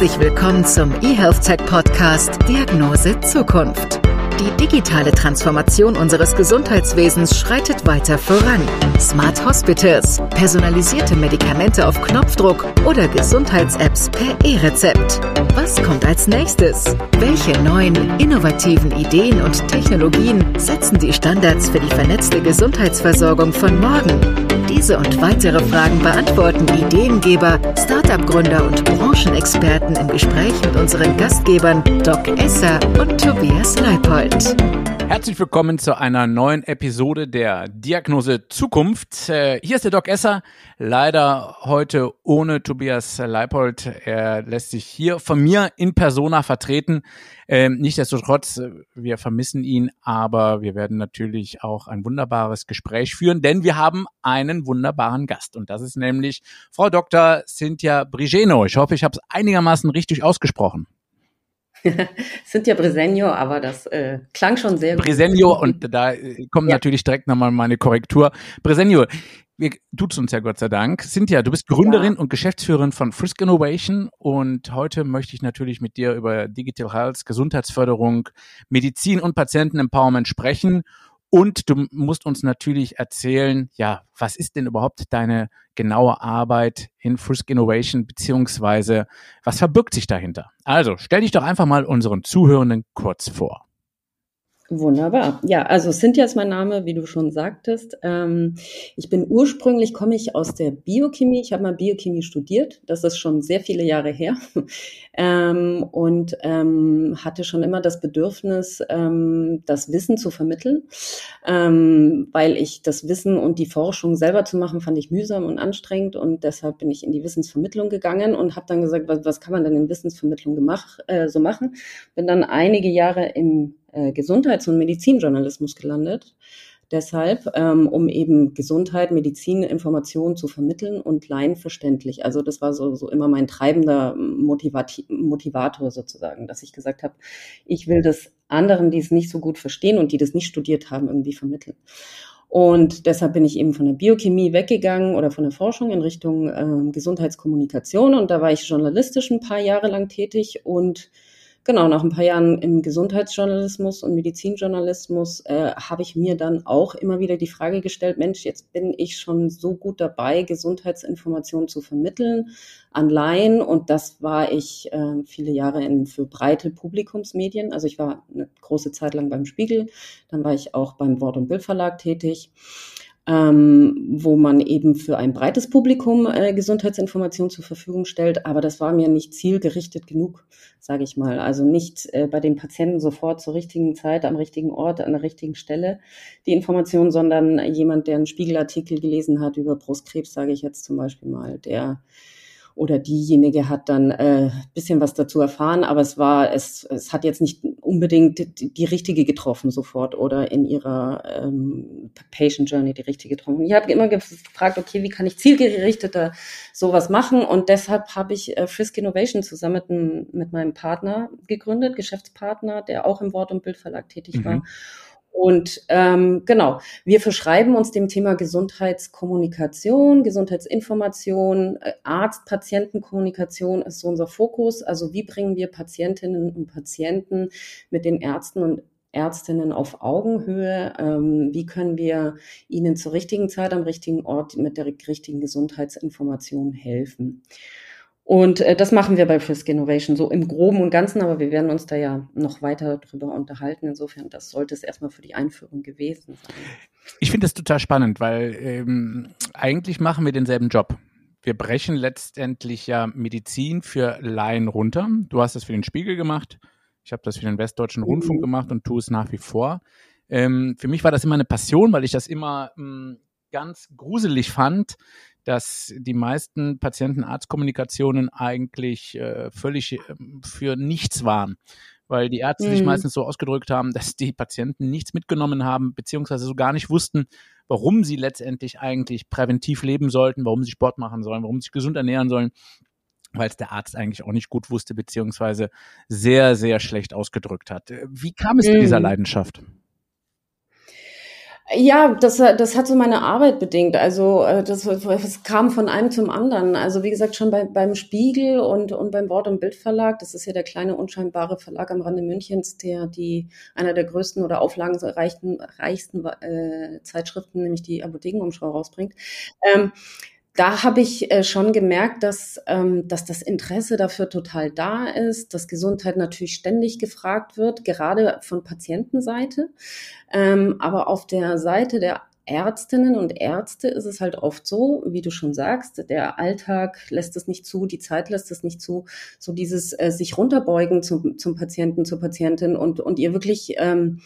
Herzlich willkommen zum eHealth Tech Podcast Diagnose Zukunft. Die digitale Transformation unseres Gesundheitswesens schreitet weiter voran. Smart Hospitals, personalisierte Medikamente auf Knopfdruck oder Gesundheits-Apps per E-Rezept. Was kommt als nächstes? Welche neuen, innovativen Ideen und Technologien setzen die Standards für die vernetzte Gesundheitsversorgung von morgen? Diese und weitere Fragen beantworten Ideengeber, Startup-Gründer und Branchenexperten im Gespräch mit unseren Gastgebern Doc Esser und Tobias Leipold. Herzlich willkommen zu einer neuen Episode der Diagnose Zukunft. Äh, hier ist der Doc Esser, leider heute ohne Tobias Leipold. Er lässt sich hier von mir in Persona vertreten. Ähm, nichtsdestotrotz, äh, wir vermissen ihn, aber wir werden natürlich auch ein wunderbares Gespräch führen, denn wir haben einen wunderbaren Gast und das ist nämlich Frau Dr. Cynthia Brigeno. Ich hoffe, ich habe es einigermaßen richtig ausgesprochen. sind ja Bresenio, aber das äh, klang schon sehr gut. Bresenio und da äh, kommt ja. natürlich direkt nochmal meine Korrektur. Bresenio, wir tut's uns ja Gott sei Dank. Cynthia, du bist Gründerin ja. und Geschäftsführerin von Frisk Innovation und heute möchte ich natürlich mit dir über Digital Health, Gesundheitsförderung, Medizin und Patienten-Empowerment sprechen und du musst uns natürlich erzählen, ja, was ist denn überhaupt deine genaue Arbeit in Frisk Innovation, beziehungsweise was verbirgt sich dahinter? Also stell dich doch einfach mal unseren Zuhörenden kurz vor. Wunderbar. Ja, also Cynthia ist mein Name, wie du schon sagtest. Ähm, ich bin ursprünglich, komme ich aus der Biochemie. Ich habe mal Biochemie studiert. Das ist schon sehr viele Jahre her. Ähm, und ähm, hatte schon immer das Bedürfnis, das Wissen zu vermitteln. Weil ich das Wissen und die Forschung selber zu machen, fand ich mühsam und anstrengend. Und deshalb bin ich in die Wissensvermittlung gegangen und habe dann gesagt, was, was kann man denn in Wissensvermittlung gemacht, äh, so machen? Bin dann einige Jahre im äh, Gesundheits- und Medizinjournalismus gelandet. Deshalb, ähm, um eben Gesundheit, Medizin, Informationen zu vermitteln und laienverständlich. Also das war so, so immer mein treibender Motivat Motivator sozusagen, dass ich gesagt habe, ich will das anderen, die es nicht so gut verstehen und die das nicht studiert haben, irgendwie vermitteln. Und deshalb bin ich eben von der Biochemie weggegangen oder von der Forschung in Richtung äh, Gesundheitskommunikation. Und da war ich journalistisch ein paar Jahre lang tätig und genau, nach ein paar Jahren im Gesundheitsjournalismus und Medizinjournalismus äh, habe ich mir dann auch immer wieder die Frage gestellt, Mensch, jetzt bin ich schon so gut dabei, Gesundheitsinformationen zu vermitteln an Laien und das war ich äh, viele Jahre in, für breite Publikumsmedien. Also ich war eine große Zeit lang beim Spiegel, dann war ich auch beim Wort- und Bildverlag tätig ähm, wo man eben für ein breites Publikum äh, Gesundheitsinformationen zur Verfügung stellt. Aber das war mir nicht zielgerichtet genug, sage ich mal. Also nicht äh, bei den Patienten sofort zur richtigen Zeit, am richtigen Ort, an der richtigen Stelle die Information, sondern jemand, der einen Spiegelartikel gelesen hat über Brustkrebs, sage ich jetzt zum Beispiel mal, der oder diejenige hat dann äh, bisschen was dazu erfahren, aber es war, es, es hat jetzt nicht unbedingt die, die richtige getroffen sofort oder in ihrer ähm, Patient Journey die richtige getroffen. Ich habe immer gefragt, okay, wie kann ich zielgerichteter sowas machen? Und deshalb habe ich äh, Frisk Innovation zusammen mit, mit meinem Partner gegründet, Geschäftspartner, der auch im Wort- und Bildverlag tätig mhm. war. Und ähm, genau, wir verschreiben uns dem Thema Gesundheitskommunikation, Gesundheitsinformation, äh, Arzt-Patienten-Kommunikation ist so unser Fokus. Also wie bringen wir Patientinnen und Patienten mit den Ärzten und Ärztinnen auf Augenhöhe? Ähm, wie können wir ihnen zur richtigen Zeit am richtigen Ort mit der richtigen Gesundheitsinformation helfen? Und äh, das machen wir bei Frisk Innovation so im Groben und Ganzen, aber wir werden uns da ja noch weiter drüber unterhalten. Insofern, das sollte es erstmal für die Einführung gewesen sein. Ich finde das total spannend, weil ähm, eigentlich machen wir denselben Job. Wir brechen letztendlich ja Medizin für Laien runter. Du hast das für den Spiegel gemacht. Ich habe das für den Westdeutschen Rundfunk mhm. gemacht und tue es nach wie vor. Ähm, für mich war das immer eine Passion, weil ich das immer mh, hm, ganz gruselig fand, dass die meisten Patienten-Arzt-Kommunikationen eigentlich äh, völlig äh, für nichts waren weil die Ärzte mhm. sich meistens so ausgedrückt haben, dass die Patienten nichts mitgenommen haben, beziehungsweise so gar nicht wussten, warum sie letztendlich eigentlich präventiv leben sollten, warum sie Sport machen sollen, warum sie sich gesund ernähren sollen, weil es der Arzt eigentlich auch nicht gut wusste, beziehungsweise sehr, sehr schlecht ausgedrückt hat. Wie kam es mhm. zu dieser mhm. Leidenschaft? Ja, das, das hat so meine Arbeit bedingt. Also äh, das, das kam von einem zum anderen. Also wie gesagt, schon bei, beim Spiegel und, und beim Wort- und Bildverlag, das ist ja der kleine, unscheinbare Verlag am Rande Münchens, der die einer der größten oder auflagenreichsten reichsten, äh, Zeitschriften, nämlich die Apothekenumschau rausbringt. Ähm, da habe ich äh, schon gemerkt, dass, ähm, dass das Interesse dafür total da ist, dass Gesundheit natürlich ständig gefragt wird, gerade von Patientenseite. Ähm, aber auf der Seite der Ärztinnen und Ärzte ist es halt oft so, wie du schon sagst, der Alltag lässt es nicht zu, die Zeit lässt es nicht zu, so dieses äh, sich runterbeugen zum, zum Patienten, zur Patientin und, und ihr wirklich ähm,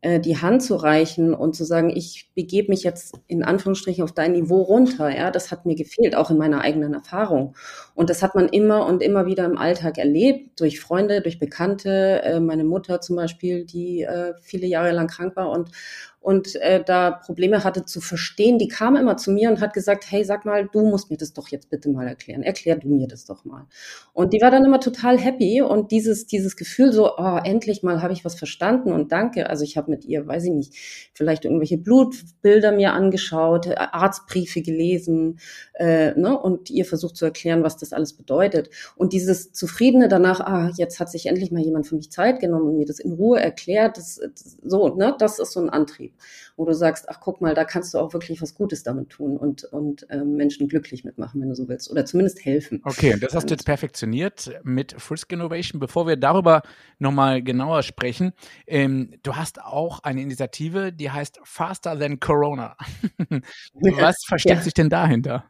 äh, die Hand zu reichen und zu sagen, ich begebe mich jetzt in Anführungsstrichen auf dein Niveau runter, ja, das hat mir gefehlt, auch in meiner eigenen Erfahrung. Und das hat man immer und immer wieder im Alltag erlebt, durch Freunde, durch Bekannte, äh, meine Mutter zum Beispiel, die äh, viele Jahre lang krank war und, und äh, da Probleme hatte zu verstehen, die kam immer zu mir und hat gesagt, hey, sag mal, du musst mir das doch jetzt bitte mal erklären. Erklär du mir das doch mal. Und die war dann immer total happy und dieses, dieses Gefühl so, oh, endlich mal habe ich was verstanden und danke. Also ich habe mit ihr, weiß ich nicht, vielleicht irgendwelche Blutbilder mir angeschaut, äh, Arztbriefe gelesen äh, ne, und ihr versucht zu erklären, was das alles bedeutet. Und dieses Zufriedene danach, ah, jetzt hat sich endlich mal jemand für mich Zeit genommen und mir das in Ruhe erklärt, das, so, ne, das ist so ein Antrieb. Wo du sagst, ach guck mal, da kannst du auch wirklich was Gutes damit tun und, und äh, Menschen glücklich mitmachen, wenn du so willst, oder zumindest helfen. Okay, das hast du jetzt perfektioniert mit Frisk Innovation. Bevor wir darüber nochmal genauer sprechen, ähm, du hast auch eine Initiative, die heißt Faster Than Corona. was versteckt ja. sich denn dahinter?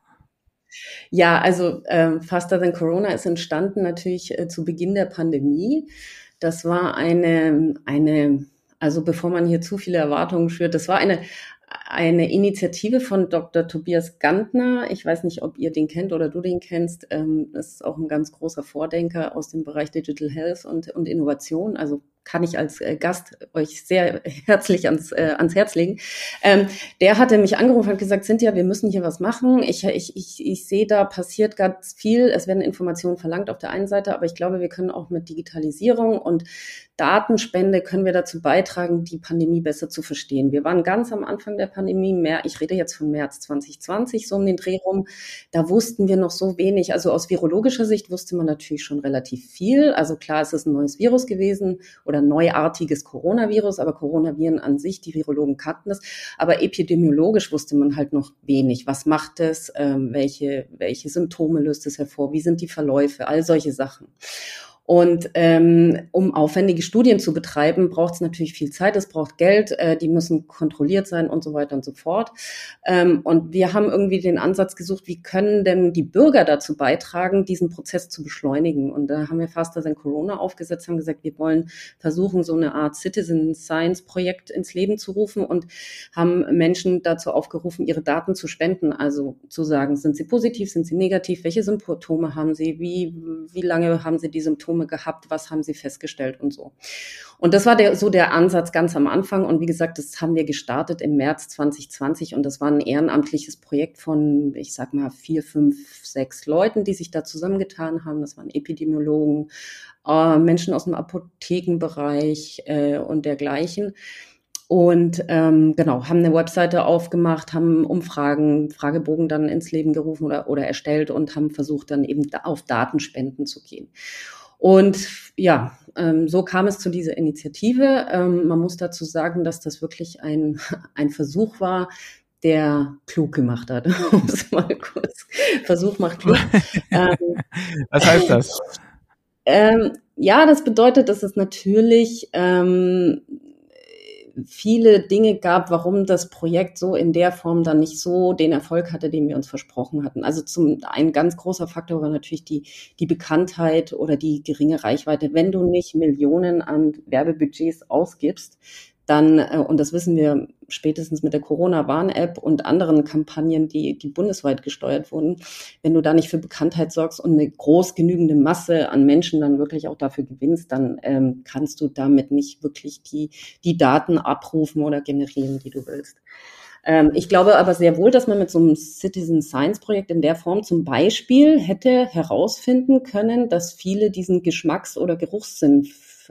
Ja, also äh, Faster Than Corona ist entstanden natürlich äh, zu Beginn der Pandemie. Das war eine, eine also bevor man hier zu viele Erwartungen schürt, das war eine, eine Initiative von Dr. Tobias Gantner. Ich weiß nicht, ob ihr den kennt oder du den kennst. Ähm, das ist auch ein ganz großer Vordenker aus dem Bereich Digital Health und, und Innovation. Also kann ich als äh, Gast euch sehr herzlich ans, äh, ans Herz legen. Ähm, der hatte mich angerufen und gesagt, Cynthia, wir müssen hier was machen. Ich, ich, ich, ich sehe, da passiert ganz viel. Es werden Informationen verlangt auf der einen Seite, aber ich glaube, wir können auch mit Digitalisierung und Datenspende können wir dazu beitragen, die Pandemie besser zu verstehen. Wir waren ganz am Anfang der Pandemie, mehr, ich rede jetzt von März 2020, so um den Dreh rum. Da wussten wir noch so wenig. Also aus virologischer Sicht wusste man natürlich schon relativ viel. Also klar, es ist ein neues Virus gewesen oder oder neuartiges Coronavirus, aber Coronaviren an sich, die Virologen kannten das. Aber epidemiologisch wusste man halt noch wenig. Was macht es? Ähm, welche, welche Symptome löst es hervor? Wie sind die Verläufe? All solche Sachen. Und ähm, um aufwendige Studien zu betreiben, braucht es natürlich viel Zeit, es braucht Geld, äh, die müssen kontrolliert sein und so weiter und so fort. Ähm, und wir haben irgendwie den Ansatz gesucht, wie können denn die Bürger dazu beitragen, diesen Prozess zu beschleunigen? Und da haben wir Faster Than Corona aufgesetzt, haben gesagt, wir wollen versuchen, so eine Art Citizen Science Projekt ins Leben zu rufen und haben Menschen dazu aufgerufen, ihre Daten zu spenden. Also zu sagen, sind sie positiv, sind sie negativ, welche Symptome haben sie, wie, wie lange haben sie die Symptome Symptome gehabt, was haben sie festgestellt und so. Und das war der, so der Ansatz ganz am Anfang. Und wie gesagt, das haben wir gestartet im März 2020 und das war ein ehrenamtliches Projekt von, ich sag mal, vier, fünf, sechs Leuten, die sich da zusammengetan haben. Das waren Epidemiologen, äh, Menschen aus dem Apothekenbereich äh, und dergleichen. Und ähm, genau, haben eine Webseite aufgemacht, haben Umfragen, Fragebogen dann ins Leben gerufen oder, oder erstellt und haben versucht, dann eben auf Datenspenden zu gehen. Und ja, ähm, so kam es zu dieser Initiative. Ähm, man muss dazu sagen, dass das wirklich ein, ein Versuch war, der klug gemacht hat. mal kurz. Versuch macht klug. ähm, Was heißt das? Ähm, ja, das bedeutet, dass es natürlich ähm, viele Dinge gab, warum das Projekt so in der Form dann nicht so den Erfolg hatte, den wir uns versprochen hatten. Also zum ein ganz großer Faktor war natürlich die, die Bekanntheit oder die geringe Reichweite. Wenn du nicht Millionen an Werbebudgets ausgibst, dann, äh, und das wissen wir spätestens mit der Corona-Warn-App und anderen Kampagnen, die, die bundesweit gesteuert wurden, wenn du da nicht für Bekanntheit sorgst und eine groß genügende Masse an Menschen dann wirklich auch dafür gewinnst, dann ähm, kannst du damit nicht wirklich die, die Daten abrufen oder generieren, die du willst. Ähm, ich glaube aber sehr wohl, dass man mit so einem Citizen Science Projekt in der Form zum Beispiel hätte herausfinden können, dass viele diesen Geschmacks- oder Geruchssinn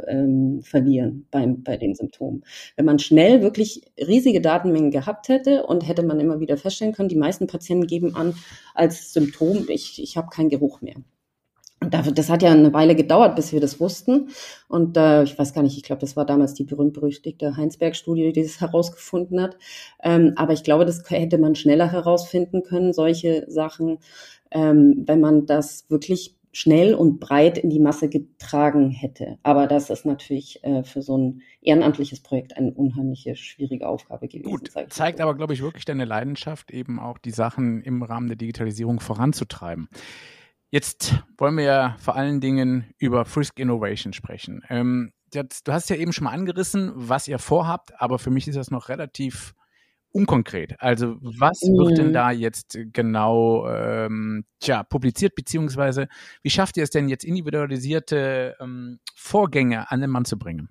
ähm, verlieren beim, bei den Symptomen. Wenn man schnell wirklich riesige Datenmengen gehabt hätte und hätte man immer wieder feststellen können, die meisten Patienten geben an als Symptom, ich, ich habe keinen Geruch mehr. Und das hat ja eine Weile gedauert, bis wir das wussten. Und äh, ich weiß gar nicht, ich glaube, das war damals die berühmt-berüchtigte Heinsberg-Studie, die das herausgefunden hat. Ähm, aber ich glaube, das hätte man schneller herausfinden können, solche Sachen, ähm, wenn man das wirklich schnell und breit in die Masse getragen hätte. Aber das ist natürlich äh, für so ein ehrenamtliches Projekt eine unheimliche, schwierige Aufgabe gewesen. Gut, zeigt aber, glaube ich, wirklich deine Leidenschaft, eben auch die Sachen im Rahmen der Digitalisierung voranzutreiben. Jetzt wollen wir ja vor allen Dingen über Frisk Innovation sprechen. Ähm, jetzt, du hast ja eben schon mal angerissen, was ihr vorhabt, aber für mich ist das noch relativ unkonkret. Also was mhm. wird denn mhm. da jetzt genau ähm, tja, publiziert, beziehungsweise wie schafft ihr es denn jetzt individualisierte ähm, Vorgänge an den Mann zu bringen?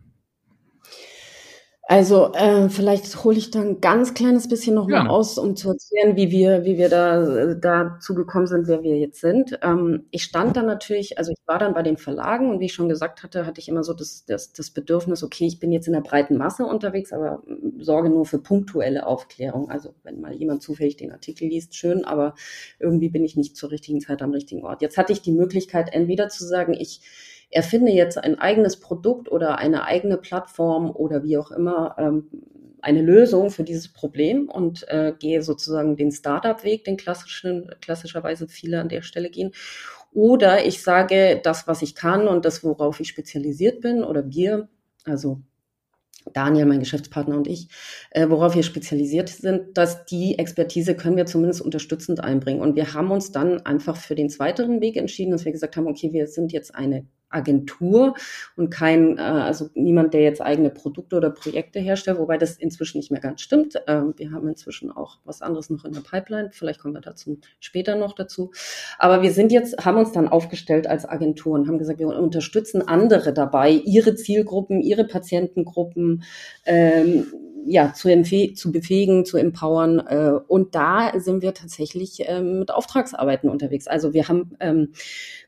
Also äh, vielleicht hole ich da ein ganz kleines bisschen noch mal aus, um zu erzählen, wie wir, wie wir da äh, dazu gekommen sind, wer wir jetzt sind. Ähm, ich stand dann natürlich, also ich war dann bei den Verlagen und wie ich schon gesagt hatte, hatte ich immer so das, das, das Bedürfnis, okay, ich bin jetzt in der breiten Masse unterwegs, aber sorge nur für punktuelle Aufklärung. Also wenn mal jemand zufällig den Artikel liest, schön, aber irgendwie bin ich nicht zur richtigen Zeit am richtigen Ort. Jetzt hatte ich die Möglichkeit, entweder zu sagen, ich erfinde jetzt ein eigenes Produkt oder eine eigene Plattform oder wie auch immer ähm, eine Lösung für dieses Problem und äh, gehe sozusagen den Startup-Weg, den klassischen, klassischerweise viele an der Stelle gehen. Oder ich sage das, was ich kann und das, worauf ich spezialisiert bin oder wir, also Daniel, mein Geschäftspartner und ich, äh, worauf wir spezialisiert sind, dass die Expertise können wir zumindest unterstützend einbringen. Und wir haben uns dann einfach für den zweiten Weg entschieden, dass wir gesagt haben, okay, wir sind jetzt eine Agentur und kein, äh, also niemand, der jetzt eigene Produkte oder Projekte herstellt, wobei das inzwischen nicht mehr ganz stimmt. Ähm, wir haben inzwischen auch was anderes noch in der Pipeline. Vielleicht kommen wir dazu später noch dazu. Aber wir sind jetzt, haben uns dann aufgestellt als Agentur und haben gesagt, wir unterstützen andere dabei, ihre Zielgruppen, ihre Patientengruppen, ähm, ja, zu, zu befähigen, zu empowern. Äh, und da sind wir tatsächlich ähm, mit Auftragsarbeiten unterwegs. Also wir haben ähm,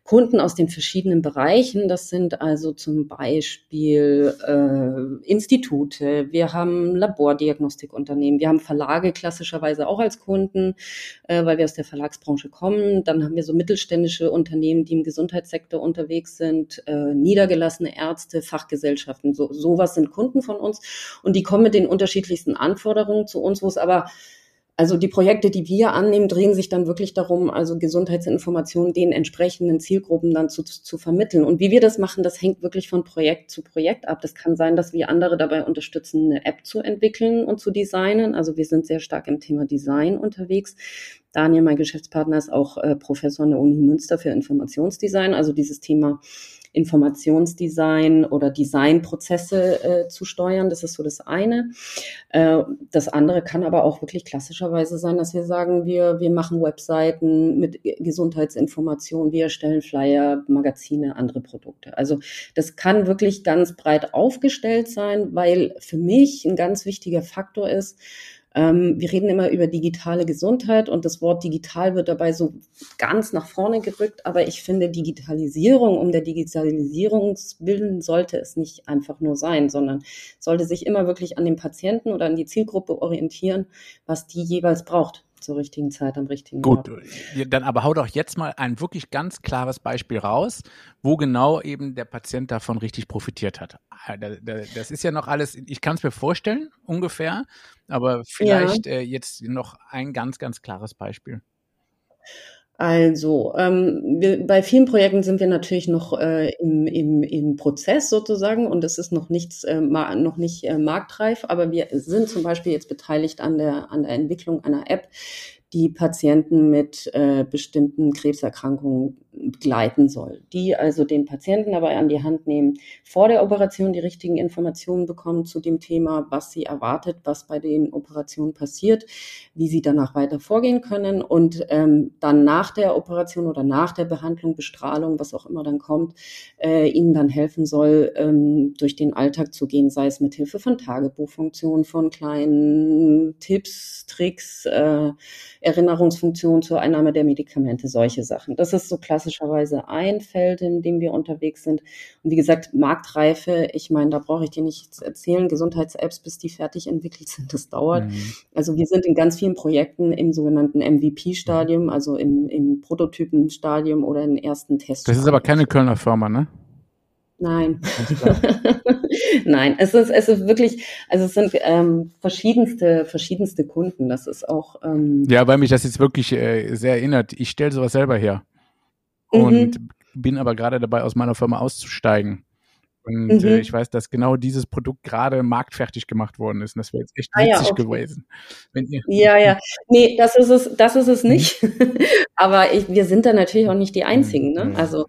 Kunden aus den verschiedenen Bereichen. Das sind also zum Beispiel äh, Institute, wir haben Labordiagnostikunternehmen, wir haben Verlage klassischerweise auch als Kunden, äh, weil wir aus der Verlagsbranche kommen. Dann haben wir so mittelständische Unternehmen, die im Gesundheitssektor unterwegs sind, äh, niedergelassene Ärzte, Fachgesellschaften. So, sowas sind Kunden von uns und die kommen mit den unterschiedlichsten Anforderungen zu uns, wo es aber also die Projekte, die wir annehmen, drehen sich dann wirklich darum, also Gesundheitsinformationen den entsprechenden Zielgruppen dann zu, zu vermitteln. Und wie wir das machen, das hängt wirklich von Projekt zu Projekt ab. Das kann sein, dass wir andere dabei unterstützen, eine App zu entwickeln und zu designen. Also wir sind sehr stark im Thema Design unterwegs. Daniel, mein Geschäftspartner, ist auch äh, Professor an der Uni Münster für Informationsdesign. Also dieses Thema Informationsdesign oder Designprozesse äh, zu steuern. Das ist so das eine. Äh, das andere kann aber auch wirklich klassischerweise sein, dass wir sagen, wir, wir machen Webseiten mit Gesundheitsinformationen, wir erstellen Flyer, Magazine, andere Produkte. Also das kann wirklich ganz breit aufgestellt sein, weil für mich ein ganz wichtiger Faktor ist, wir reden immer über digitale Gesundheit und das Wort digital wird dabei so ganz nach vorne gerückt, aber ich finde, Digitalisierung um der Digitalisierung willen sollte es nicht einfach nur sein, sondern sollte sich immer wirklich an den Patienten oder an die Zielgruppe orientieren, was die jeweils braucht zur richtigen Zeit am richtigen Gut, Ort. Gut, dann aber hau doch jetzt mal ein wirklich ganz klares Beispiel raus, wo genau eben der Patient davon richtig profitiert hat. Ah, das ist ja noch alles, ich kann es mir vorstellen, ungefähr, aber vielleicht ja. äh, jetzt noch ein ganz, ganz klares Beispiel. Also, ähm, wir, bei vielen Projekten sind wir natürlich noch äh, im, im, im Prozess sozusagen und es ist noch nichts, äh, noch nicht äh, marktreif, aber wir sind zum Beispiel jetzt beteiligt an der, an der Entwicklung einer App, die Patienten mit äh, bestimmten Krebserkrankungen begleiten soll. Die also den Patienten dabei an die Hand nehmen, vor der Operation die richtigen Informationen bekommen zu dem Thema, was sie erwartet, was bei den Operationen passiert, wie sie danach weiter vorgehen können und ähm, dann nach der Operation oder nach der Behandlung, Bestrahlung, was auch immer dann kommt, äh, ihnen dann helfen soll, ähm, durch den Alltag zu gehen, sei es mit Hilfe von Tagebuchfunktionen, von kleinen Tipps, Tricks, äh, Erinnerungsfunktionen zur Einnahme der Medikamente, solche Sachen. Das ist so klassischerweise ein Feld, in dem wir unterwegs sind. Und wie gesagt, Marktreife, ich meine, da brauche ich dir nichts erzählen. Gesundheits-Apps, bis die fertig entwickelt sind, das dauert. Mhm. Also wir sind in ganz vielen Projekten im sogenannten MVP-Stadium, also im, im Prototypen-Stadium oder in ersten Tests. Das ist aber keine Kölner Firma, ne? Nein. Nein, es ist, es ist wirklich, also es sind ähm, verschiedenste, verschiedenste Kunden. Das ist auch. Ähm, ja, weil mich das jetzt wirklich äh, sehr erinnert. Ich stelle sowas selber her. Mhm. Und bin aber gerade dabei, aus meiner Firma auszusteigen. Und mhm. äh, ich weiß, dass genau dieses Produkt gerade marktfertig gemacht worden ist. Und das wäre jetzt echt witzig ah, ja, okay. gewesen. ja, ja. Nee, das ist es, das ist es nicht. Aber ich, wir sind da natürlich auch nicht die Einzigen. Ne? Mhm. Also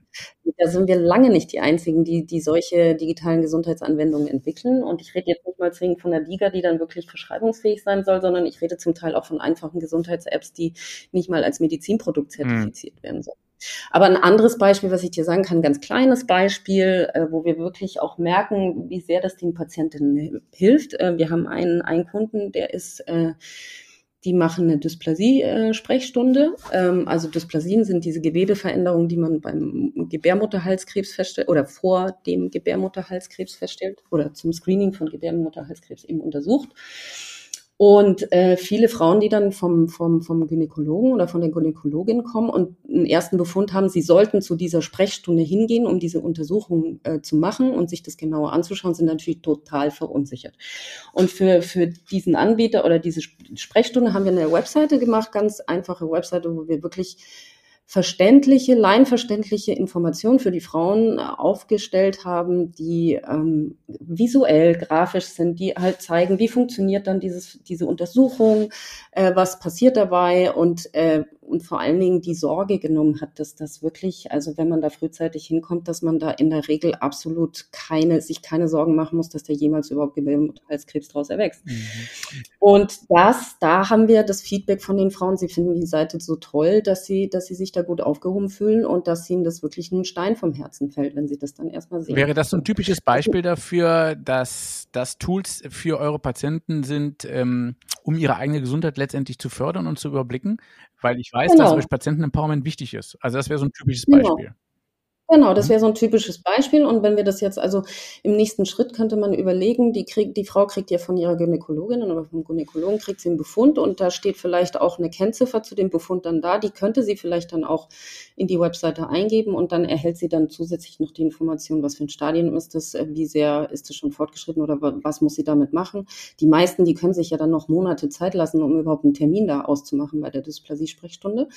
da sind wir lange nicht die Einzigen, die, die solche digitalen Gesundheitsanwendungen entwickeln. Und ich rede jetzt nicht mal zwingend von der Liga, die dann wirklich verschreibungsfähig sein soll, sondern ich rede zum Teil auch von einfachen Gesundheits-Apps, die nicht mal als Medizinprodukt mhm. zertifiziert mhm. werden sollen. Aber ein anderes Beispiel, was ich dir sagen kann, ganz kleines Beispiel, äh, wo wir wirklich auch merken, wie sehr das den Patientinnen hilft. Äh, wir haben einen, einen Kunden, der ist, äh, die machen eine Dysplasie-Sprechstunde. Ähm, also Dysplasien sind diese Gewebeveränderungen, die man beim Gebärmutterhalskrebs feststellt oder vor dem Gebärmutterhalskrebs feststellt oder zum Screening von Gebärmutterhalskrebs eben untersucht. Und äh, viele Frauen, die dann vom, vom, vom Gynäkologen oder von der Gynäkologin kommen und einen ersten Befund haben, sie sollten zu dieser Sprechstunde hingehen, um diese Untersuchung äh, zu machen und sich das genauer anzuschauen, sind natürlich total verunsichert. Und für, für diesen Anbieter oder diese Sprechstunde haben wir eine Webseite gemacht, ganz einfache Webseite, wo wir wirklich verständliche, leinverständliche Informationen für die Frauen äh, aufgestellt haben, die ähm, visuell, grafisch sind, die halt zeigen, wie funktioniert dann dieses, diese Untersuchung, äh, was passiert dabei und äh, und vor allen Dingen die Sorge genommen hat, dass das wirklich, also wenn man da frühzeitig hinkommt, dass man da in der Regel absolut keine, sich keine Sorgen machen muss, dass da jemals überhaupt Gebärmutterhalskrebs draus erwächst. Mhm. Und das, da haben wir das Feedback von den Frauen, sie finden die Seite so toll, dass sie, dass sie sich da gut aufgehoben fühlen und dass ihnen das wirklich ein Stein vom Herzen fällt, wenn sie das dann erstmal sehen. Wäre das so ein typisches Beispiel dafür, dass das Tools für eure Patienten sind, ähm, um ihre eigene Gesundheit letztendlich zu fördern und zu überblicken? Weil ich weiß, genau. dass Patienten-Empowerment wichtig ist. Also das wäre so ein typisches genau. Beispiel. Genau, das mhm. wäre so ein typisches Beispiel. Und wenn wir das jetzt also im nächsten Schritt könnte man überlegen, die, krieg, die Frau kriegt ja von ihrer Gynäkologin oder vom Gynäkologen kriegt sie einen Befund und da steht vielleicht auch eine Kennziffer zu dem Befund dann da. Die könnte sie vielleicht dann auch in die Webseite eingeben und dann erhält sie dann zusätzlich noch die Information, was für ein Stadium ist das, äh, wie sehr ist es schon fortgeschritten oder was muss sie damit machen. Die meisten, die können sich ja dann noch Monate Zeit lassen, um überhaupt einen Termin da auszumachen bei der Dysplasie-Sprechstunde.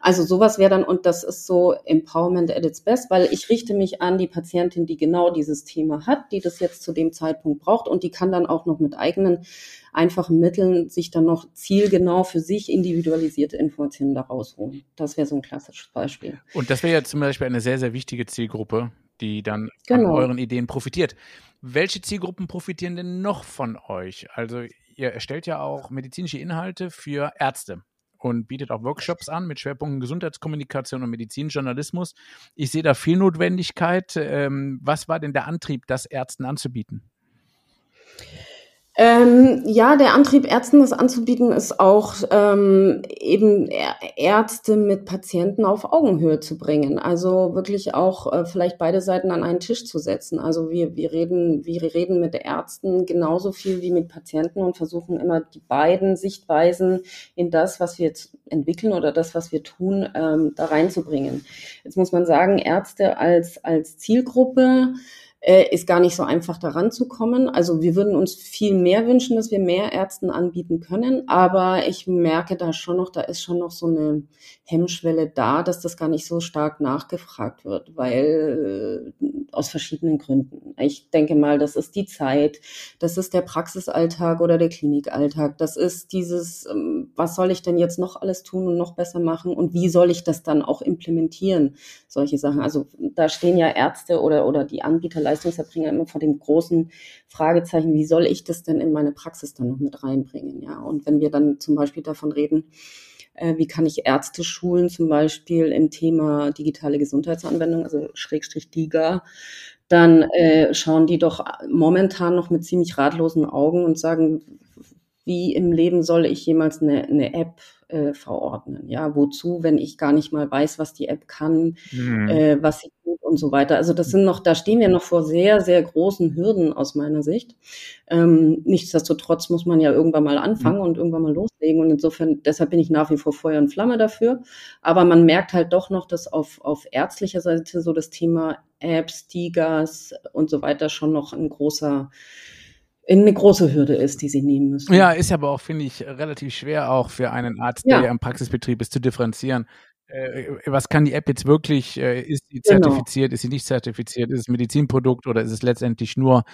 Also sowas wäre dann, und das ist so Empowerment at its best, weil weil ich richte mich an die Patientin, die genau dieses Thema hat, die das jetzt zu dem Zeitpunkt braucht und die kann dann auch noch mit eigenen einfachen Mitteln sich dann noch zielgenau für sich individualisierte Informationen daraus holen. Das wäre so ein klassisches Beispiel. Und das wäre ja zum Beispiel eine sehr, sehr wichtige Zielgruppe, die dann genau. an euren Ideen profitiert. Welche Zielgruppen profitieren denn noch von euch? Also ihr erstellt ja auch medizinische Inhalte für Ärzte und bietet auch Workshops an mit Schwerpunkten Gesundheitskommunikation und Medizinjournalismus. Ich sehe da viel Notwendigkeit. Ähm, was war denn der Antrieb, das Ärzten anzubieten? Ähm, ja, der Antrieb, Ärzten das anzubieten, ist auch ähm, eben Ärzte mit Patienten auf Augenhöhe zu bringen. Also wirklich auch äh, vielleicht beide Seiten an einen Tisch zu setzen. Also wir, wir reden, wir reden mit Ärzten genauso viel wie mit Patienten und versuchen immer die beiden Sichtweisen in das, was wir jetzt entwickeln oder das, was wir tun, ähm, da reinzubringen. Jetzt muss man sagen, Ärzte als, als Zielgruppe äh, ist gar nicht so einfach daran zu kommen. Also wir würden uns viel mehr wünschen, dass wir mehr Ärzten anbieten können, aber ich merke da schon noch, da ist schon noch so eine Hemmschwelle da, dass das gar nicht so stark nachgefragt wird, weil äh, aus verschiedenen Gründen. Ich denke mal, das ist die Zeit, das ist der Praxisalltag oder der Klinikalltag, das ist dieses, ähm, was soll ich denn jetzt noch alles tun und noch besser machen und wie soll ich das dann auch implementieren, solche Sachen. Also da stehen ja Ärzte oder, oder die Anbieter, Leistungserbringer immer vor dem großen Fragezeichen, wie soll ich das denn in meine Praxis dann noch mit reinbringen, ja. Und wenn wir dann zum Beispiel davon reden, äh, wie kann ich Ärzte schulen, zum Beispiel im Thema digitale Gesundheitsanwendung, also Schrägstrich DIGA, dann äh, schauen die doch momentan noch mit ziemlich ratlosen Augen und sagen, wie im Leben soll ich jemals eine, eine App äh, verordnen? Ja, wozu, wenn ich gar nicht mal weiß, was die App kann, mhm. äh, was sie tut und so weiter. Also das sind noch, da stehen wir noch vor sehr, sehr großen Hürden aus meiner Sicht. Ähm, nichtsdestotrotz muss man ja irgendwann mal anfangen mhm. und irgendwann mal loslegen. Und insofern, deshalb bin ich nach wie vor Feuer und Flamme dafür. Aber man merkt halt doch noch, dass auf, auf ärztlicher Seite so das Thema Apps, Digas und so weiter schon noch ein großer eine große Hürde ist, die sie nehmen müssen. Ja, ist aber auch, finde ich, relativ schwer auch für einen Arzt, ja. der im Praxisbetrieb ist, zu differenzieren. Äh, was kann die App jetzt wirklich? Äh, ist sie genau. zertifiziert? Genau. Ist sie nicht zertifiziert? Ist es ein Medizinprodukt oder ist es letztendlich nur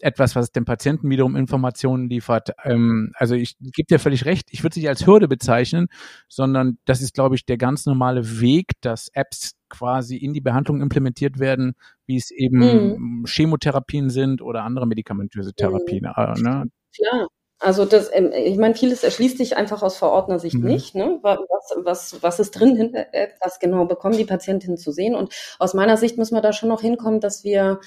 etwas, was dem Patienten wiederum Informationen liefert? Ähm, also ich gebe dir völlig recht. Ich würde es nicht als Hürde bezeichnen, sondern das ist, glaube ich, der ganz normale Weg, dass Apps quasi in die Behandlung implementiert werden, wie es eben mhm. Chemotherapien sind oder andere medikamentöse mhm. Therapien. Mhm. Ne? Klar. Also das, ähm, ich meine, vieles erschließt sich einfach aus Verordnersicht mhm. nicht. Ne? Was, was, was ist drin hinter was genau bekommen die Patientinnen zu sehen? Und aus meiner Sicht müssen wir da schon noch hinkommen, dass wir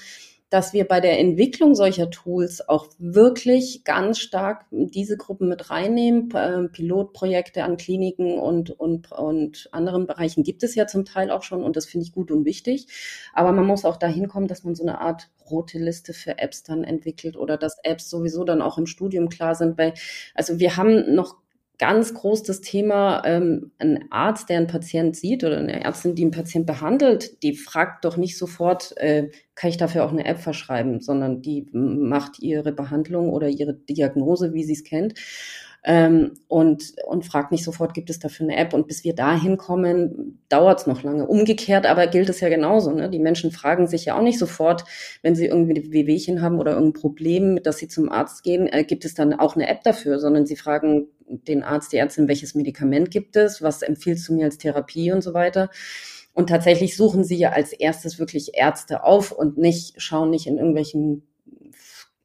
dass wir bei der Entwicklung solcher Tools auch wirklich ganz stark diese Gruppen mit reinnehmen. Ähm, Pilotprojekte an Kliniken und, und, und anderen Bereichen gibt es ja zum Teil auch schon und das finde ich gut und wichtig. Aber man muss auch dahin kommen, dass man so eine Art rote Liste für Apps dann entwickelt oder dass Apps sowieso dann auch im Studium klar sind, weil also wir haben noch ganz groß das Thema, ähm, ein Arzt, der einen Patient sieht oder eine Ärztin, die einen Patient behandelt, die fragt doch nicht sofort, äh, kann ich dafür auch eine App verschreiben, sondern die macht ihre Behandlung oder ihre Diagnose, wie sie es kennt ähm, und, und fragt nicht sofort, gibt es dafür eine App? Und bis wir da hinkommen, dauert es noch lange. Umgekehrt aber gilt es ja genauso. Ne? Die Menschen fragen sich ja auch nicht sofort, wenn sie irgendwie Wehwehchen haben oder irgendein Problem, dass sie zum Arzt gehen, äh, gibt es dann auch eine App dafür, sondern sie fragen den Arzt, die Ärztin, welches Medikament gibt es, was empfiehlst du mir als Therapie und so weiter. Und tatsächlich suchen sie ja als erstes wirklich Ärzte auf und nicht, schauen nicht in irgendwelchen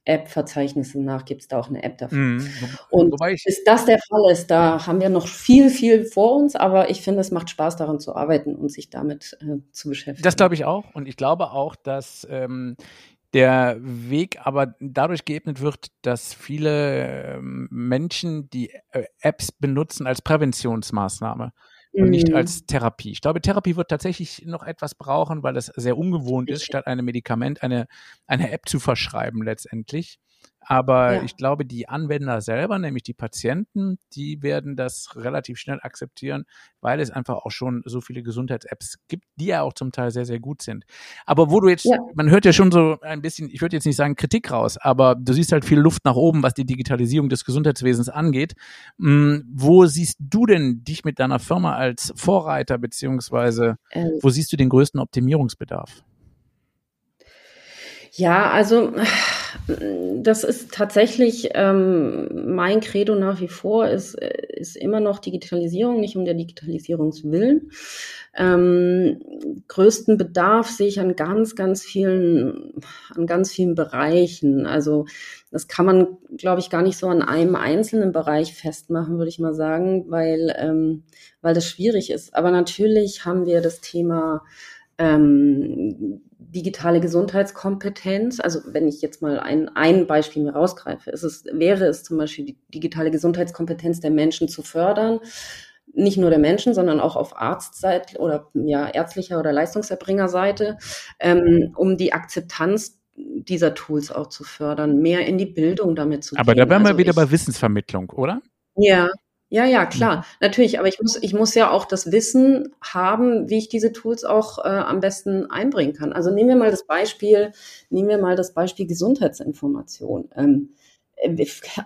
App-Verzeichnissen nach, gibt es da auch eine App dafür. Mhm. Und bis das der Fall ist, da haben wir noch viel, viel vor uns, aber ich finde, es macht Spaß, daran zu arbeiten und sich damit äh, zu beschäftigen. Das glaube ich auch. Und ich glaube auch, dass ähm, der Weg aber dadurch geebnet wird, dass viele ähm, Menschen die äh, Apps benutzen als Präventionsmaßnahme und nicht mhm. als Therapie. Ich glaube, Therapie wird tatsächlich noch etwas brauchen, weil es sehr ungewohnt ist, statt einem Medikament eine, eine App zu verschreiben letztendlich. Aber ja. ich glaube, die Anwender selber, nämlich die Patienten, die werden das relativ schnell akzeptieren, weil es einfach auch schon so viele Gesundheits-Apps gibt, die ja auch zum Teil sehr, sehr gut sind. Aber wo du jetzt, ja. man hört ja schon so ein bisschen, ich würde jetzt nicht sagen Kritik raus, aber du siehst halt viel Luft nach oben, was die Digitalisierung des Gesundheitswesens angeht. Hm, wo siehst du denn dich mit deiner Firma als Vorreiter, beziehungsweise ähm. wo siehst du den größten Optimierungsbedarf? Ja, also das ist tatsächlich ähm, mein Credo nach wie vor, ist, ist immer noch Digitalisierung, nicht um der Digitalisierungswillen. Ähm, größten Bedarf sehe ich an ganz, ganz vielen, an ganz vielen Bereichen. Also das kann man, glaube ich, gar nicht so an einem einzelnen Bereich festmachen, würde ich mal sagen, weil, ähm, weil das schwierig ist. Aber natürlich haben wir das Thema ähm, digitale Gesundheitskompetenz. Also wenn ich jetzt mal ein, ein Beispiel mir rausgreife, ist es, wäre es zum Beispiel die digitale Gesundheitskompetenz der Menschen zu fördern. Nicht nur der Menschen, sondern auch auf Arztseite oder ja, ärztlicher oder Leistungserbringerseite, ähm, um die Akzeptanz dieser Tools auch zu fördern, mehr in die Bildung damit zu Aber gehen. da wären wir also wieder ich, bei Wissensvermittlung, oder? Ja, Ja, ja, klar, natürlich. Aber ich muss, ich muss ja auch das Wissen haben, wie ich diese Tools auch äh, am besten einbringen kann. Also nehmen wir mal das Beispiel, nehmen wir mal das Beispiel Gesundheitsinformation. Ähm,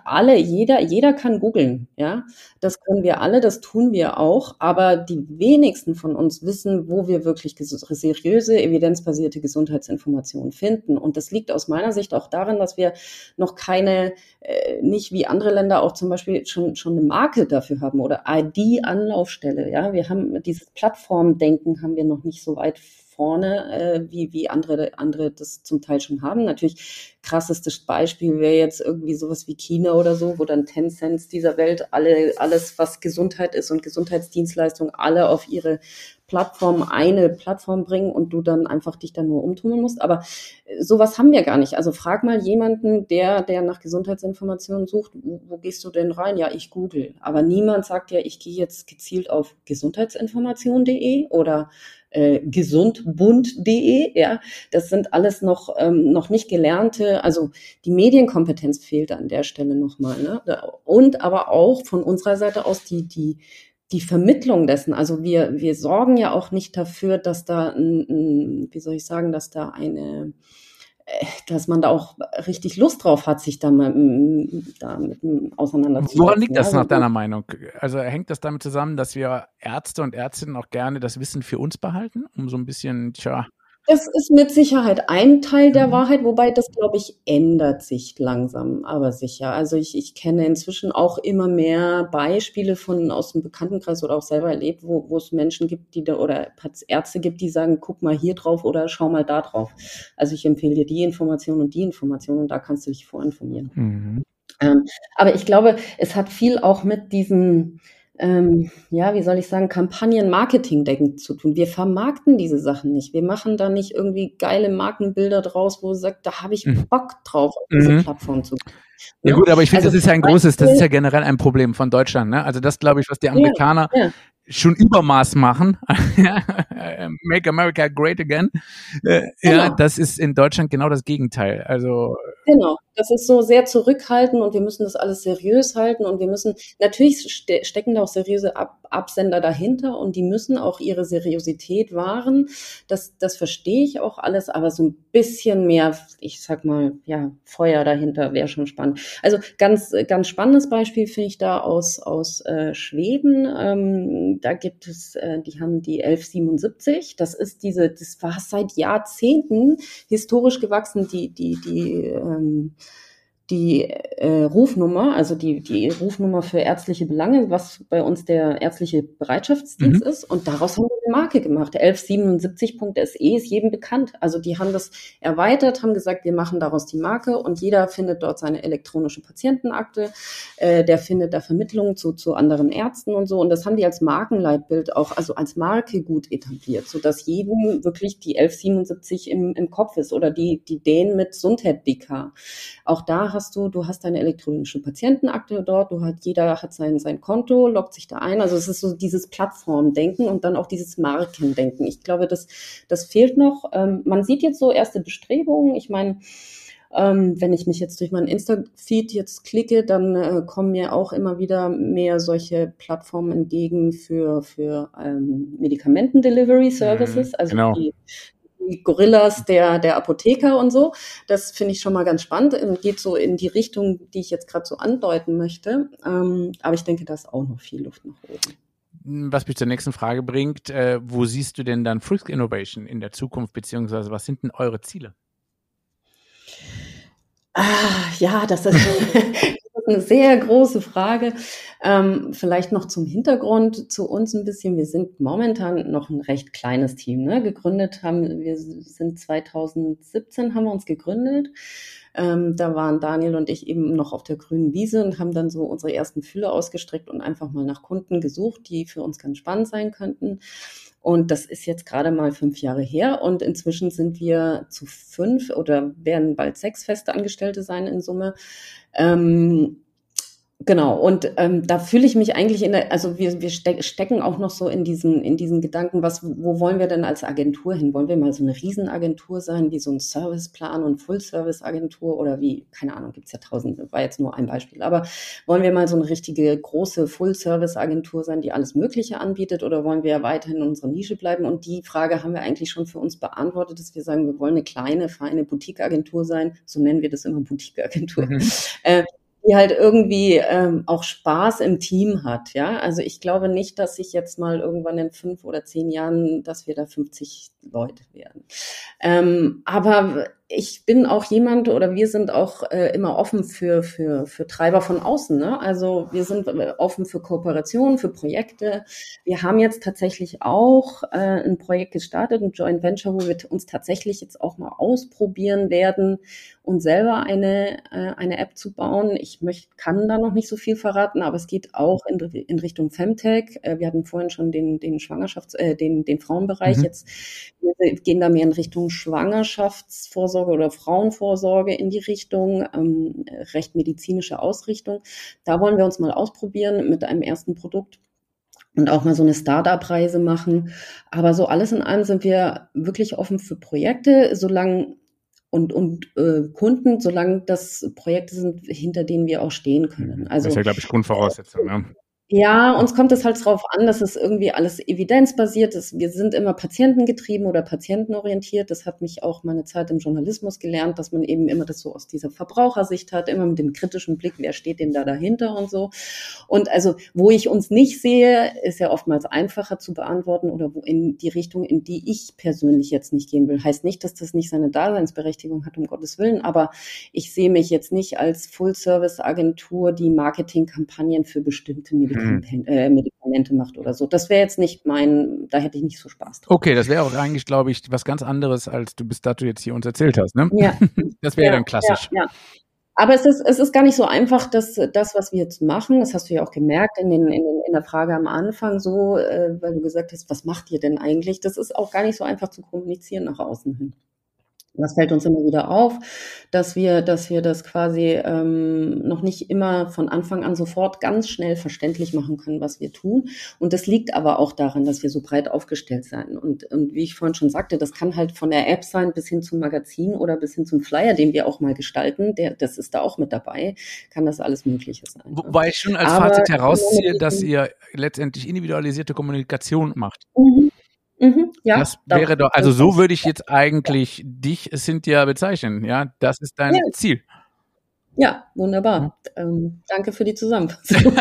alle, jeder, jeder kann googeln, ja. Das können wir alle, das tun wir auch, aber die wenigsten von uns wissen, wo wir wirklich seriöse, evidenzbasierte Gesundheitsinformationen finden. Und das liegt aus meiner Sicht auch darin, dass wir noch keine, äh, nicht wie andere Länder auch zum Beispiel schon, schon eine Marke dafür haben oder ID-Anlaufstelle, ja. Wir haben dieses Plattformdenken haben wir noch nicht so weit vorne, äh, wie, wie andere, andere das zum Teil schon haben. Natürlich krassestes Beispiel wäre jetzt irgendwie sowas wie China oder so, wo dann Tencent dieser Welt alle, alles, was Gesundheit ist und Gesundheitsdienstleistung, alle auf ihre Plattform, eine Plattform bringen und du dann einfach dich dann nur umtummeln musst. Aber äh, sowas haben wir gar nicht. Also frag mal jemanden, der, der nach Gesundheitsinformationen sucht, wo, wo gehst du denn rein? Ja, ich google. Aber niemand sagt ja, ich gehe jetzt gezielt auf gesundheitsinformation.de oder äh, gesundbund.de, ja, das sind alles noch, ähm, noch nicht gelernte, also die Medienkompetenz fehlt an der Stelle nochmal, ne? Und aber auch von unserer Seite aus die, die, die Vermittlung dessen. Also wir, wir sorgen ja auch nicht dafür, dass da, ein, ein, wie soll ich sagen, dass da eine, dass man da auch richtig Lust drauf hat, sich da mal damit auseinanderzusetzen. Woran liegt das nach deiner Meinung? Also hängt das damit zusammen, dass wir Ärzte und Ärztinnen auch gerne das Wissen für uns behalten, um so ein bisschen, tja, das ist mit Sicherheit ein Teil der mhm. Wahrheit, wobei das, glaube ich, ändert sich langsam, aber sicher. Also ich, ich kenne inzwischen auch immer mehr Beispiele von aus dem Bekanntenkreis oder auch selber erlebt, wo, wo es Menschen gibt, die da oder Ärzte gibt, die sagen, guck mal hier drauf oder schau mal da drauf. Also ich empfehle dir die Information und die Information und da kannst du dich vorinformieren. Mhm. Ähm, aber ich glaube, es hat viel auch mit diesen ähm, ja, wie soll ich sagen, Kampagnen-Marketing-Denken zu tun. Wir vermarkten diese Sachen nicht. Wir machen da nicht irgendwie geile Markenbilder draus, wo sagt, da habe ich mhm. Bock drauf, auf diese mhm. Plattform zu gehen. Ja, gut, aber ich finde, also, das ist ja ein großes, das ist ja generell ein Problem von Deutschland. Ne? Also das glaube ich, was die Amerikaner ja, ja schon Übermaß machen. Make America Great Again. Äh, genau. Ja, das ist in Deutschland genau das Gegenteil. Also genau, das ist so sehr zurückhaltend und wir müssen das alles seriös halten und wir müssen natürlich ste stecken da auch seriöse Ab Absender dahinter und die müssen auch ihre Seriosität wahren. Das das verstehe ich auch alles, aber so ein bisschen mehr, ich sag mal, ja Feuer dahinter wäre schon spannend. Also ganz ganz spannendes Beispiel finde ich da aus aus äh, Schweden. Ähm, da gibt es, äh, die haben die 1177. Das ist diese, das war seit Jahrzehnten historisch gewachsen, die, die, die, ähm, die äh, Rufnummer, also die, die Rufnummer für ärztliche Belange, was bei uns der ärztliche Bereitschaftsdienst mhm. ist. Und daraus haben wir eine Marke gemacht. 1177.se ist jedem bekannt. Also die haben das erweitert, haben gesagt, wir machen daraus die Marke und jeder findet dort seine elektronische Patientenakte. Äh, der findet da Vermittlungen zu, zu anderen Ärzten und so. Und das haben die als Markenleitbild auch, also als Marke gut etabliert, sodass jedem wirklich die 1177 im, im Kopf ist oder die, die den mit Gesundheit BK. Auch da hast du, du hast deine elektronische Patientenakte dort, du hast, jeder hat sein, sein Konto, loggt sich da ein. Also es ist so dieses Plattformdenken und dann auch dieses Markendenken. Ich glaube, das, das fehlt noch. Ähm, man sieht jetzt so erste Bestrebungen. Ich meine, ähm, wenn ich mich jetzt durch meinen Insta-Feed jetzt klicke, dann äh, kommen mir auch immer wieder mehr solche Plattformen entgegen für, für ähm, Medikamenten-Delivery-Services, mhm, also genau. die die Gorillas der, der Apotheker und so. Das finde ich schon mal ganz spannend und geht so in die Richtung, die ich jetzt gerade so andeuten möchte. Ähm, aber ich denke, da ist auch noch viel Luft nach oben. Was mich zur nächsten Frage bringt, äh, wo siehst du denn dann Frisk Innovation in der Zukunft, beziehungsweise was sind denn eure Ziele? Ah, ja, das ist, eine sehr große Frage. Ähm, vielleicht noch zum Hintergrund zu uns ein bisschen. Wir sind momentan noch ein recht kleines Team. Ne? Gegründet haben wir sind 2017 haben wir uns gegründet. Ähm, da waren Daniel und ich eben noch auf der grünen Wiese und haben dann so unsere ersten Fühler ausgestreckt und einfach mal nach Kunden gesucht, die für uns ganz spannend sein könnten. Und das ist jetzt gerade mal fünf Jahre her. Und inzwischen sind wir zu fünf oder werden bald sechs feste Angestellte sein in Summe. Ähm, Genau, und ähm, da fühle ich mich eigentlich in der, also wir, wir ste stecken auch noch so in diesen, in diesen Gedanken, was, wo wollen wir denn als Agentur hin? Wollen wir mal so eine Riesenagentur sein, wie so ein Serviceplan und Full-Service-Agentur oder wie, keine Ahnung, gibt's ja tausend, war jetzt nur ein Beispiel, aber wollen wir mal so eine richtige große Full-Service-Agentur sein, die alles Mögliche anbietet oder wollen wir weiterhin in unserer Nische bleiben? Und die Frage haben wir eigentlich schon für uns beantwortet, dass wir sagen, wir wollen eine kleine, feine Boutique-Agentur sein, so nennen wir das immer Boutique-Agentur. Mhm. Äh, die halt irgendwie ähm, auch Spaß im Team hat. Ja, also ich glaube nicht, dass sich jetzt mal irgendwann in fünf oder zehn Jahren, dass wir da 50 Leute werden. Ähm, aber ich bin auch jemand oder wir sind auch äh, immer offen für, für, für Treiber von außen. Ne? Also wir sind äh, offen für Kooperationen, für Projekte. Wir haben jetzt tatsächlich auch äh, ein Projekt gestartet, ein Joint Venture, wo wir uns tatsächlich jetzt auch mal ausprobieren werden, uns selber eine, äh, eine App zu bauen. Ich möchte, kann da noch nicht so viel verraten, aber es geht auch in, in Richtung Femtech. Äh, wir hatten vorhin schon den, den Schwangerschafts-, äh, den, den Frauenbereich. Mhm. Jetzt wir gehen da mehr in Richtung Schwangerschaftsvorsorge oder Frauenvorsorge in die Richtung, ähm, recht medizinische Ausrichtung. Da wollen wir uns mal ausprobieren mit einem ersten Produkt und auch mal so eine Startup-Reise machen. Aber so alles in allem sind wir wirklich offen für Projekte, solange und, und äh, Kunden, solange das Projekte sind, hinter denen wir auch stehen können. Also, das ist ja, glaube ich, Grundvoraussetzung. Ne? Ja, uns kommt es halt drauf an, dass es irgendwie alles evidenzbasiert ist. Wir sind immer patientengetrieben oder patientenorientiert. Das hat mich auch meine Zeit im Journalismus gelernt, dass man eben immer das so aus dieser Verbrauchersicht hat, immer mit dem kritischen Blick, wer steht denn da dahinter und so. Und also, wo ich uns nicht sehe, ist ja oftmals einfacher zu beantworten oder wo in die Richtung, in die ich persönlich jetzt nicht gehen will. Heißt nicht, dass das nicht seine Daseinsberechtigung hat, um Gottes Willen, aber ich sehe mich jetzt nicht als Full-Service-Agentur, die Marketingkampagnen für bestimmte Medizin mhm. äh, Medikamente macht oder so. Das wäre jetzt nicht mein, da hätte ich nicht so Spaß drauf. Okay, das wäre auch eigentlich, glaube ich, was ganz anderes, als du bis dato jetzt hier uns erzählt hast, ne? Ja. Das wäre ja, dann klassisch. Ja, ja. Aber es ist, es ist gar nicht so einfach, dass das, was wir jetzt machen, das hast du ja auch gemerkt in, den, in, den, in der Frage am Anfang so, äh, weil du gesagt hast, was macht ihr denn eigentlich? Das ist auch gar nicht so einfach zu kommunizieren nach außen hin. Das fällt uns immer wieder auf, dass wir, dass wir das quasi ähm, noch nicht immer von Anfang an sofort ganz schnell verständlich machen können, was wir tun. Und das liegt aber auch daran, dass wir so breit aufgestellt sein. Und, und wie ich vorhin schon sagte, das kann halt von der App sein bis hin zum Magazin oder bis hin zum Flyer, den wir auch mal gestalten. Der, das ist da auch mit dabei. Kann das alles Mögliche sein. Wobei ich schon als aber Fazit herausziehe, dass ihr letztendlich individualisierte Kommunikation macht. Mhm. Mhm, ja, das wäre doch, also so würde ich jetzt eigentlich dich, Cynthia, bezeichnen. Ja, das ist dein ja. Ziel. Ja, wunderbar. Ähm, danke für die Zusammenfassung.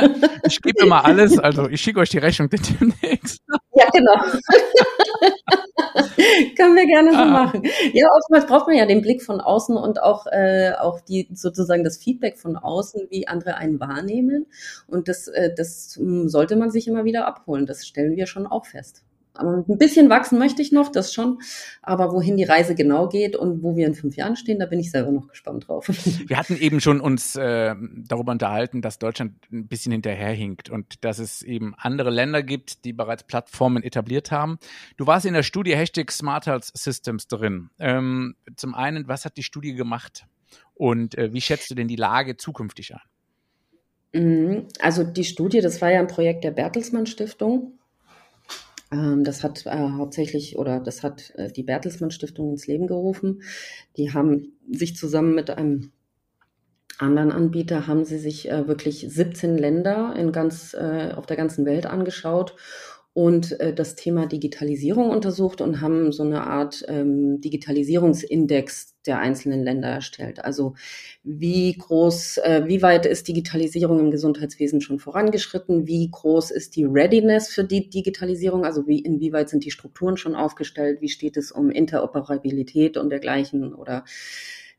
ich gebe immer alles, also ich schicke euch die Rechnung demnächst. Ja, genau. Können wir gerne so ah. machen. Ja, oftmals braucht man ja den Blick von außen und auch, äh, auch die sozusagen das Feedback von außen, wie andere einen wahrnehmen. Und das, äh, das hm, sollte man sich immer wieder abholen. Das stellen wir schon auch fest. Aber ein bisschen wachsen möchte ich noch, das schon. Aber wohin die Reise genau geht und wo wir in fünf Jahren stehen, da bin ich selber noch gespannt drauf. Wir hatten eben schon uns äh, darüber unterhalten, dass Deutschland ein bisschen hinterherhinkt und dass es eben andere Länder gibt, die bereits Plattformen etabliert haben. Du warst in der Studie Hashtag Smart Health Systems drin. Ähm, zum einen, was hat die Studie gemacht und äh, wie schätzt du denn die Lage zukünftig an? Mhm. Also die Studie, das war ja ein Projekt der Bertelsmann Stiftung. Ähm, das hat äh, hauptsächlich oder das hat äh, die Bertelsmann Stiftung ins Leben gerufen. Die haben sich zusammen mit einem anderen Anbieter haben sie sich äh, wirklich 17 Länder in ganz, äh, auf der ganzen Welt angeschaut und äh, das Thema Digitalisierung untersucht und haben so eine Art ähm, Digitalisierungsindex der einzelnen Länder erstellt. Also wie groß, äh, wie weit ist Digitalisierung im Gesundheitswesen schon vorangeschritten? Wie groß ist die Readiness für die Digitalisierung? Also wie, inwieweit sind die Strukturen schon aufgestellt? Wie steht es um Interoperabilität und dergleichen oder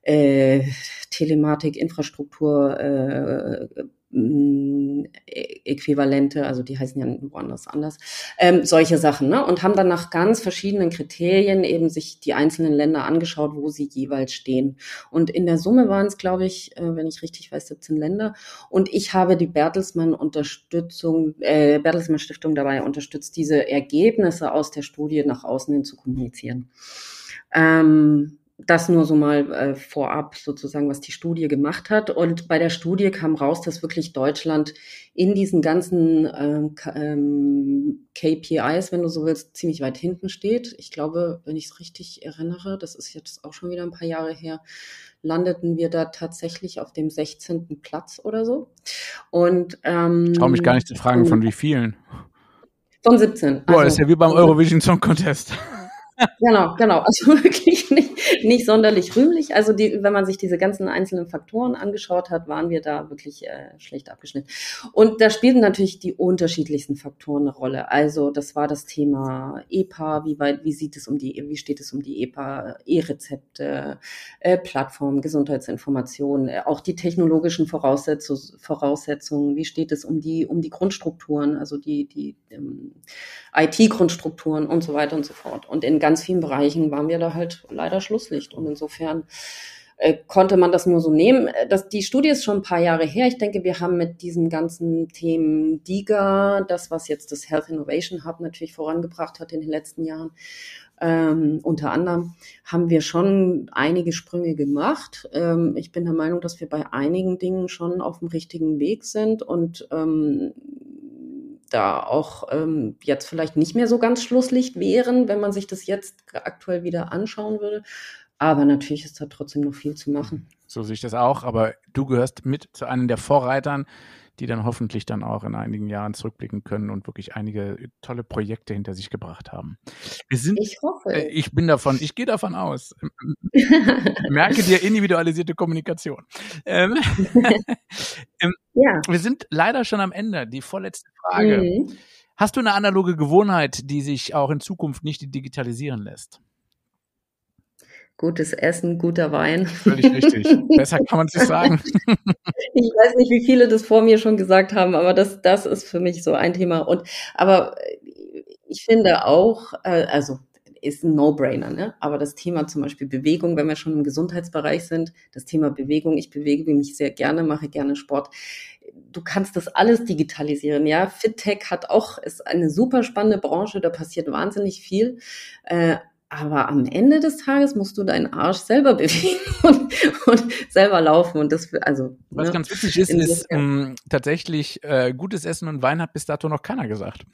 äh, Telematik, Infrastruktur, äh, Äquivalente, also die heißen ja woanders anders, ähm, solche Sachen, ne? Und haben dann nach ganz verschiedenen Kriterien eben sich die einzelnen Länder angeschaut, wo sie jeweils stehen. Und in der Summe waren es, glaube ich, äh, wenn ich richtig weiß, 17 Länder. Und ich habe die Bertelsmann Unterstützung, äh, Bertelsmann Stiftung dabei unterstützt, diese Ergebnisse aus der Studie nach außen hin zu kommunizieren. Ähm, das nur so mal äh, vorab sozusagen, was die Studie gemacht hat. Und bei der Studie kam raus, dass wirklich Deutschland in diesen ganzen ähm, ähm, KPIs, wenn du so willst, ziemlich weit hinten steht. Ich glaube, wenn ich es richtig erinnere, das ist jetzt auch schon wieder ein paar Jahre her, landeten wir da tatsächlich auf dem 16. Platz oder so. Und ähm, ich traue mich gar nicht zu fragen, von wie vielen. Von 17. Boah, also, ist ja wie beim Eurovision Song Contest. Genau, genau. Also wirklich nicht, nicht sonderlich rühmlich. Also die, wenn man sich diese ganzen einzelnen Faktoren angeschaut hat, waren wir da wirklich äh, schlecht abgeschnitten. Und da spielten natürlich die unterschiedlichsten Faktoren eine Rolle. Also das war das Thema EPA, wie weit, wie sieht es um die, wie steht es um die EPA, E-Rezepte, äh, Plattformen, Gesundheitsinformationen, äh, auch die technologischen Voraussetzung, Voraussetzungen, wie steht es um die, um die Grundstrukturen, also die, die IT-Grundstrukturen und so weiter und so fort. Und in ganz vielen Bereichen waren wir da halt leider Schlusslicht. Und insofern äh, konnte man das nur so nehmen. Äh, das, die Studie ist schon ein paar Jahre her. Ich denke, wir haben mit diesen ganzen Themen DIGA, das, was jetzt das Health Innovation Hub natürlich vorangebracht hat in den letzten Jahren, ähm, unter anderem haben wir schon einige Sprünge gemacht. Ähm, ich bin der Meinung, dass wir bei einigen Dingen schon auf dem richtigen Weg sind und ähm, da auch ähm, jetzt vielleicht nicht mehr so ganz Schlusslicht wären, wenn man sich das jetzt aktuell wieder anschauen würde. Aber natürlich ist da trotzdem noch viel zu machen. So sehe ich das auch. Aber du gehörst mit zu einem der Vorreitern, die dann hoffentlich dann auch in einigen Jahren zurückblicken können und wirklich einige tolle Projekte hinter sich gebracht haben. Wir sind, ich hoffe. Äh, ich bin davon, ich gehe davon aus. Merke dir individualisierte Kommunikation. Ähm, ähm, ja. Wir sind leider schon am Ende. Die vorletzte Frage. Mhm. Hast du eine analoge Gewohnheit, die sich auch in Zukunft nicht digitalisieren lässt? Gutes Essen, guter Wein. Völlig richtig. Besser kann man es nicht sagen. ich weiß nicht, wie viele das vor mir schon gesagt haben, aber das, das ist für mich so ein Thema. Und aber ich finde auch, äh, also ist ein No-Brainer, ne? Aber das Thema zum Beispiel Bewegung, wenn wir schon im Gesundheitsbereich sind, das Thema Bewegung, ich bewege mich sehr gerne, mache gerne Sport. Du kannst das alles digitalisieren, ja. FitTech hat auch, ist eine super spannende Branche, da passiert wahnsinnig viel. Äh, aber am Ende des Tages musst du deinen Arsch selber bewegen und, und selber laufen. Und das, also. Was ne, ganz witzig ist, ist ähm, tatsächlich äh, gutes Essen und Wein hat bis dato noch keiner gesagt.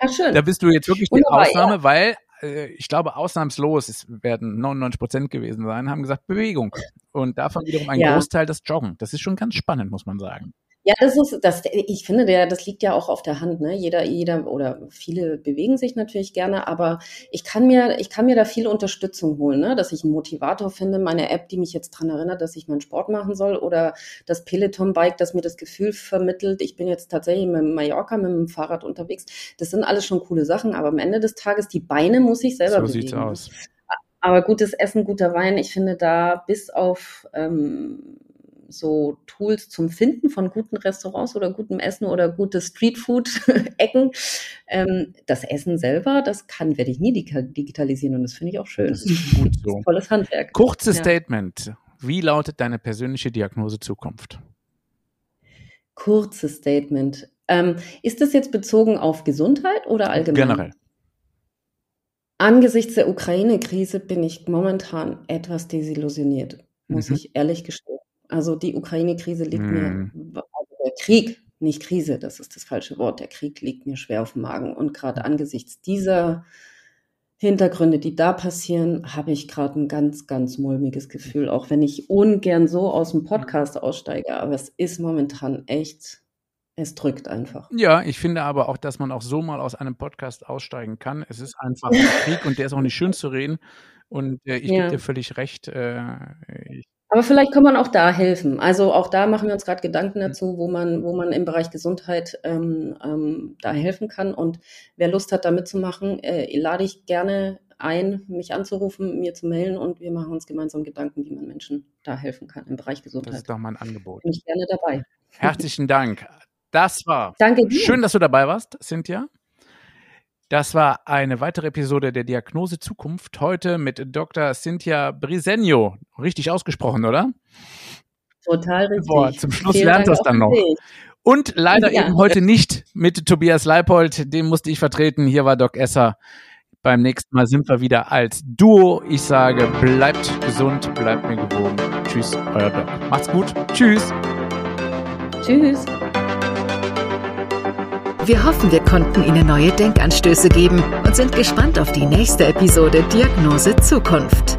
Ja, schön. Da bist du jetzt wirklich die Ausnahme, ja. weil äh, ich glaube, ausnahmslos, es werden 99 Prozent gewesen sein, haben gesagt Bewegung. Und davon wiederum ein ja. Großteil das Joggen. Das ist schon ganz spannend, muss man sagen. Ja, das ist, das, ich finde, der, das liegt ja auch auf der Hand, ne? Jeder, jeder oder viele bewegen sich natürlich gerne, aber ich kann mir, ich kann mir da viel Unterstützung holen, ne? Dass ich einen Motivator finde, meine App, die mich jetzt dran erinnert, dass ich meinen Sport machen soll oder das Peloton-Bike, das mir das Gefühl vermittelt, ich bin jetzt tatsächlich mit Mallorca mit dem Fahrrad unterwegs. Das sind alles schon coole Sachen, aber am Ende des Tages, die Beine muss ich selber so bewegen. So sieht's aus. Aber gutes Essen, guter Wein, ich finde da bis auf, ähm, so Tools zum Finden von guten Restaurants oder gutem Essen oder gute Streetfood-Ecken. Ähm, das Essen selber, das kann, werde ich nie digitalisieren und das finde ich auch schön. Das ist gut so. Ist tolles Handwerk. Kurzes ja. Statement. Wie lautet deine persönliche Diagnose Zukunft? Kurzes Statement. Ähm, ist das jetzt bezogen auf Gesundheit oder allgemein? Generell. Angesichts der Ukraine-Krise bin ich momentan etwas desillusioniert, muss mhm. ich ehrlich gestehen. Also die Ukraine-Krise liegt mm. mir, also der Krieg, nicht Krise, das ist das falsche Wort, der Krieg liegt mir schwer auf dem Magen. Und gerade angesichts dieser Hintergründe, die da passieren, habe ich gerade ein ganz, ganz mulmiges Gefühl, auch wenn ich ungern so aus dem Podcast aussteige. Aber es ist momentan echt, es drückt einfach. Ja, ich finde aber auch, dass man auch so mal aus einem Podcast aussteigen kann. Es ist einfach ein Krieg und der ist auch nicht schön zu reden. Und äh, ich ja. gebe dir völlig recht. Äh, ich aber vielleicht kann man auch da helfen. Also auch da machen wir uns gerade Gedanken mhm. dazu, wo man, wo man im Bereich Gesundheit ähm, ähm, da helfen kann. Und wer Lust hat, da mitzumachen, äh, lade ich gerne ein, mich anzurufen, mir zu melden und wir machen uns gemeinsam Gedanken, wie man Menschen da helfen kann im Bereich Gesundheit. Das ist doch mein Angebot. Bin ich gerne dabei. Herzlichen Dank. Das war Danke dir. schön, dass du dabei warst, Cynthia. Das war eine weitere Episode der Diagnose Zukunft. Heute mit Dr. Cynthia Brisenio. Richtig ausgesprochen, oder? Total richtig. Boah, zum Schluss Vielen lernt das dann noch. Und leider ja. eben heute nicht mit Tobias Leipold. Den musste ich vertreten. Hier war Doc Esser. Beim nächsten Mal sind wir wieder als Duo. Ich sage, bleibt gesund, bleibt mir gewogen. Tschüss, euer Doc. Macht's gut. Tschüss. Tschüss. Wir hoffen, wir konnten Ihnen neue Denkanstöße geben und sind gespannt auf die nächste Episode Diagnose Zukunft.